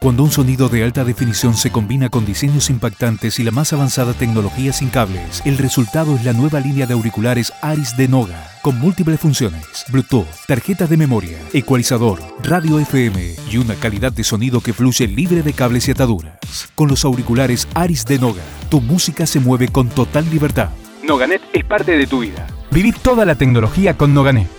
Cuando un sonido de alta definición se combina con diseños impactantes y la más avanzada tecnología sin cables, el resultado es la nueva línea de auriculares Aris de Noga, con múltiples funciones, Bluetooth, tarjetas de memoria, ecualizador, radio FM y una calidad de sonido que fluye libre de cables y ataduras. Con los auriculares Aris de Noga, tu música se mueve con total libertad. Noganet es parte de tu vida. Viví toda la tecnología con Noganet.